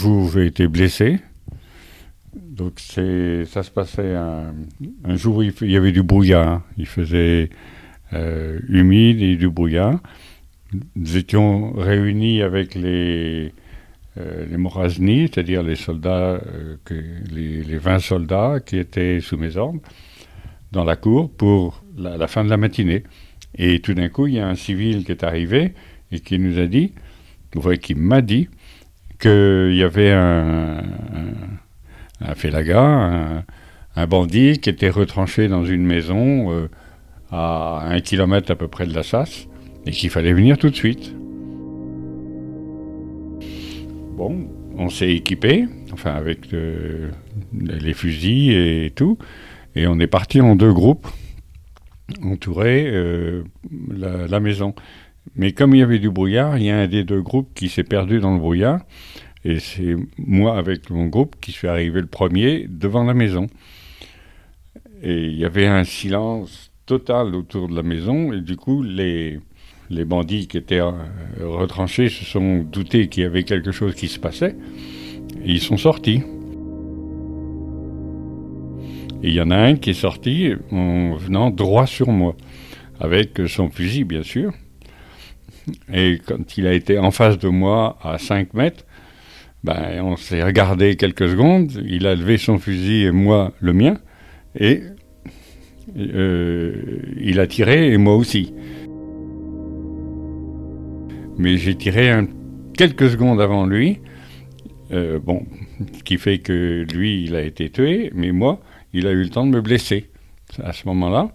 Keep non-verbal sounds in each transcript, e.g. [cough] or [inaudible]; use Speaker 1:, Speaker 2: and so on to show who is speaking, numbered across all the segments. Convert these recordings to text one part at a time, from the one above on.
Speaker 1: trouvé été blessé. Donc ça se passait un, jour où il, y avait du brouillard. Il faisait euh, humide et du brouillard. Nous étions réunis avec les, euh, c'est-à-dire les soldats, euh, les, les 20 soldats qui étaient sous mes ordres, dans la cour pour la, la fin de la matinée. Et tout d'un coup, il y a un civil qui est arrivé et qui nous a dit, enfin, qui m'a dit, qu'il y avait un, un, un félaga, un, bandit qui était retranché dans une maison euh, à un kilomètre à peu près de la chasse et qu'il fallait venir tout de suite. Bon, on s'est équipé, enfin avec euh, les fusils et tout, et on est parti en deux groupes, entourer euh, la maison. Mais comme il y avait du brouillard, il y a un des deux groupes qui s'est perdu dans le brouillard, et c'est moi avec mon groupe qui suis arrivé le premier devant la maison. Et il y avait un silence total autour de la maison, et du coup, les, les bandits qui étaient euh, retranchés se sont doutés qu'il y avait quelque chose qui se passait, et ils sont sortis. Et il y en a un qui est sorti en venant droit sur moi, avec son fusil, bien sûr. Et quand il a été en face de moi à 5 mètres, ben, on s'est regardé quelques secondes, il a levé son fusil et moi le mien, et euh, il a tiré et moi aussi. Mais j'ai tiré quelques secondes avant lui, euh, bon, ce qui fait que lui, il a été tué, mais moi, il a eu le temps de me blesser à ce moment-là.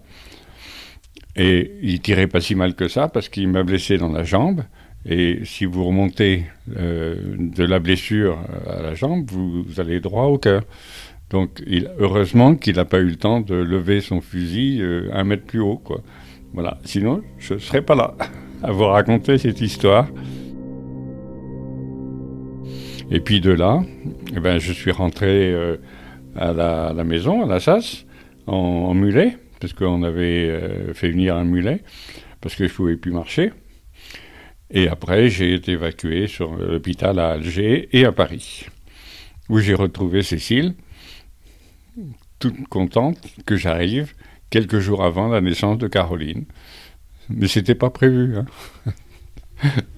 Speaker 1: Et il tirait pas si mal que ça parce qu'il m'a blessé dans la jambe. Et si vous remontez euh, de la blessure à la jambe, vous, allez droit au cœur. Donc, il, heureusement qu'il n'a pas eu le temps de lever son fusil euh, un mètre plus haut, quoi. Voilà. Sinon, je ne serais pas là [laughs] à vous raconter cette histoire. Et puis de là, eh ben, je suis rentré euh, à, la, à la maison, à la en, en mulet, parce qu'on avait euh, fait venir un mulet, parce que je ne pouvais plus marcher. Et après, j'ai été évacué sur l'hôpital à Alger et à Paris, où j'ai retrouvé Cécile, toute contente que j'arrive quelques jours avant la naissance de Caroline. Mais c'était pas prévu. hein. [laughs]